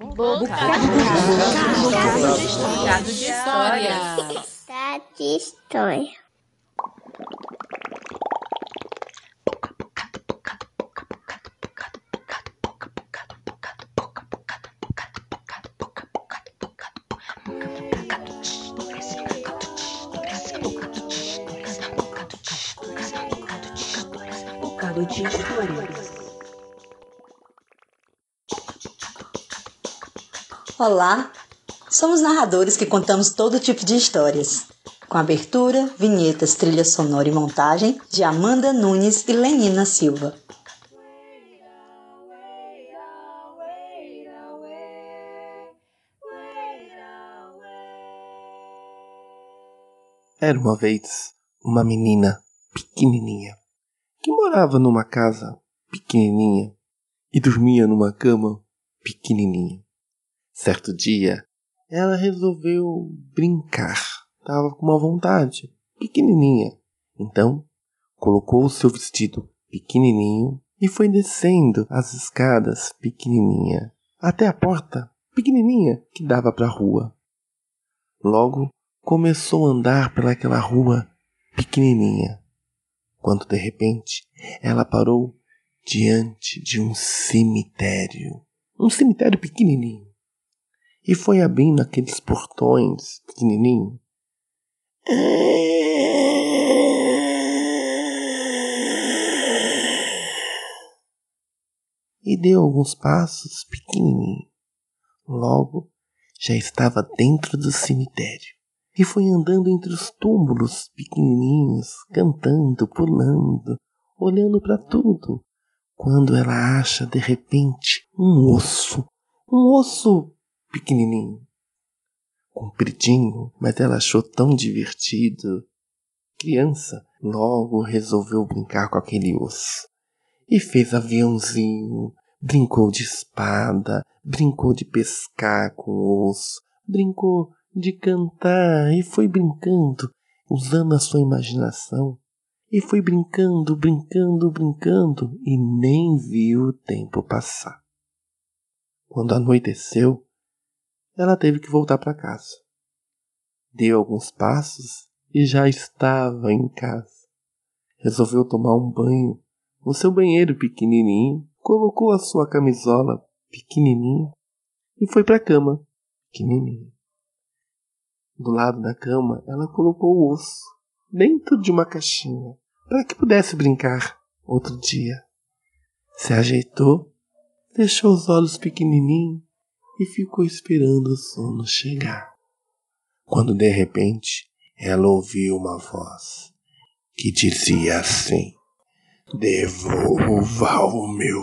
Bocado, de história. Bocado de história. Bocado de história. Olá, somos narradores que contamos todo tipo de histórias, com abertura, vinhetas, trilha sonora e montagem de Amanda Nunes e Lenina Silva. Era uma vez uma menina pequenininha que morava numa casa pequenininha e dormia numa cama pequenininha. Certo dia, ela resolveu brincar. Tava com uma vontade pequenininha. Então, colocou o seu vestido pequenininho e foi descendo as escadas pequenininha até a porta pequenininha que dava para a rua. Logo, começou a andar pelaquela rua pequenininha, quando de repente ela parou diante de um cemitério, um cemitério pequenininho e foi abrindo aqueles portões pequenininho. E deu alguns passos pequenininho. Logo já estava dentro do cemitério e foi andando entre os túmulos pequenininhos, cantando, pulando, olhando para tudo. Quando ela acha de repente um osso, um osso pequenininho, compridinho, mas ela achou tão divertido. Criança logo resolveu brincar com aquele osso e fez aviãozinho, brincou de espada, brincou de pescar com o osso, brincou de cantar e foi brincando, usando a sua imaginação. E foi brincando, brincando, brincando e nem viu o tempo passar. Quando anoiteceu, ela teve que voltar para casa. Deu alguns passos e já estava em casa. Resolveu tomar um banho no seu banheiro pequenininho, colocou a sua camisola pequenininha e foi para a cama pequenininha. Do lado da cama, ela colocou o osso dentro de uma caixinha para que pudesse brincar outro dia. Se ajeitou, fechou os olhos pequenininhos e ficou esperando o sono chegar. Quando de repente ela ouviu uma voz que dizia assim: Devolva o meu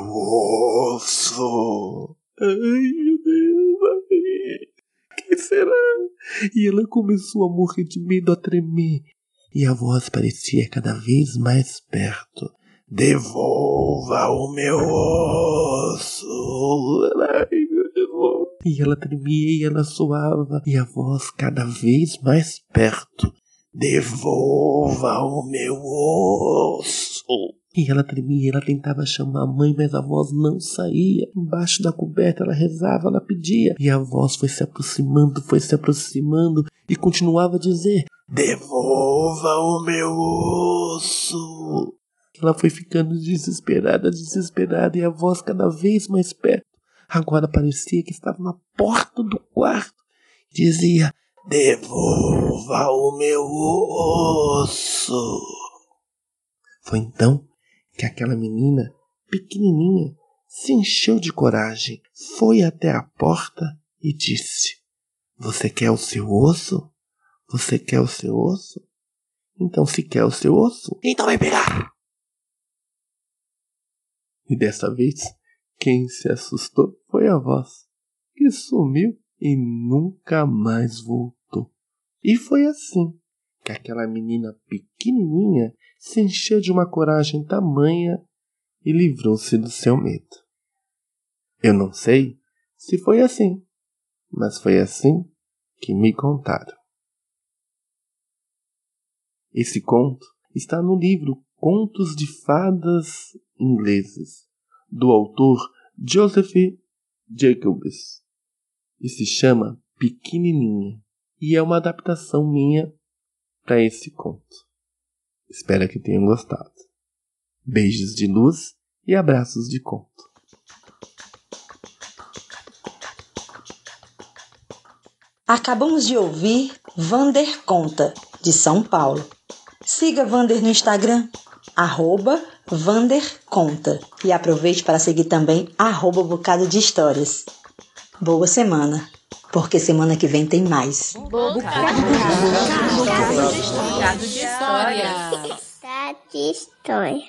osso. Ai meu Deus, ai, que será? E ela começou a morrer de medo, a tremer, e a voz parecia cada vez mais perto. Devolva o meu osso. Ai, e ela tremia e ela soava, e a voz cada vez mais perto. Devolva o meu osso! E ela tremia, ela tentava chamar a mãe, mas a voz não saía. Embaixo da coberta ela rezava, ela pedia. E a voz foi se aproximando, foi se aproximando e continuava a dizer: Devolva o meu osso! Ela foi ficando desesperada, desesperada, e a voz cada vez mais perto. Agora parecia que estava na porta do quarto. Dizia: Devolva o meu osso. Foi então que aquela menina, pequenininha, se encheu de coragem, foi até a porta e disse: Você quer o seu osso? Você quer o seu osso? Então, se quer o seu osso, então vem pegar! E dessa vez quem se assustou foi a voz, que sumiu e nunca mais voltou. E foi assim que aquela menina pequenininha se encheu de uma coragem tamanha e livrou-se do seu medo. Eu não sei se foi assim, mas foi assim que me contaram. Esse conto está no livro Contos de Fadas Ingleses, do autor Joseph Jacobs. e se chama Pequenininha e é uma adaptação minha para esse conto. Espero que tenham gostado. Beijos de luz e abraços de conto. Acabamos de ouvir Vander Conta, de São Paulo. Siga Vander no Instagram, arroba Vander Conta. E aproveite para seguir também arroba Bocado de Histórias. Boa semana, porque semana que vem tem mais. Bocado de história. Bocado de história.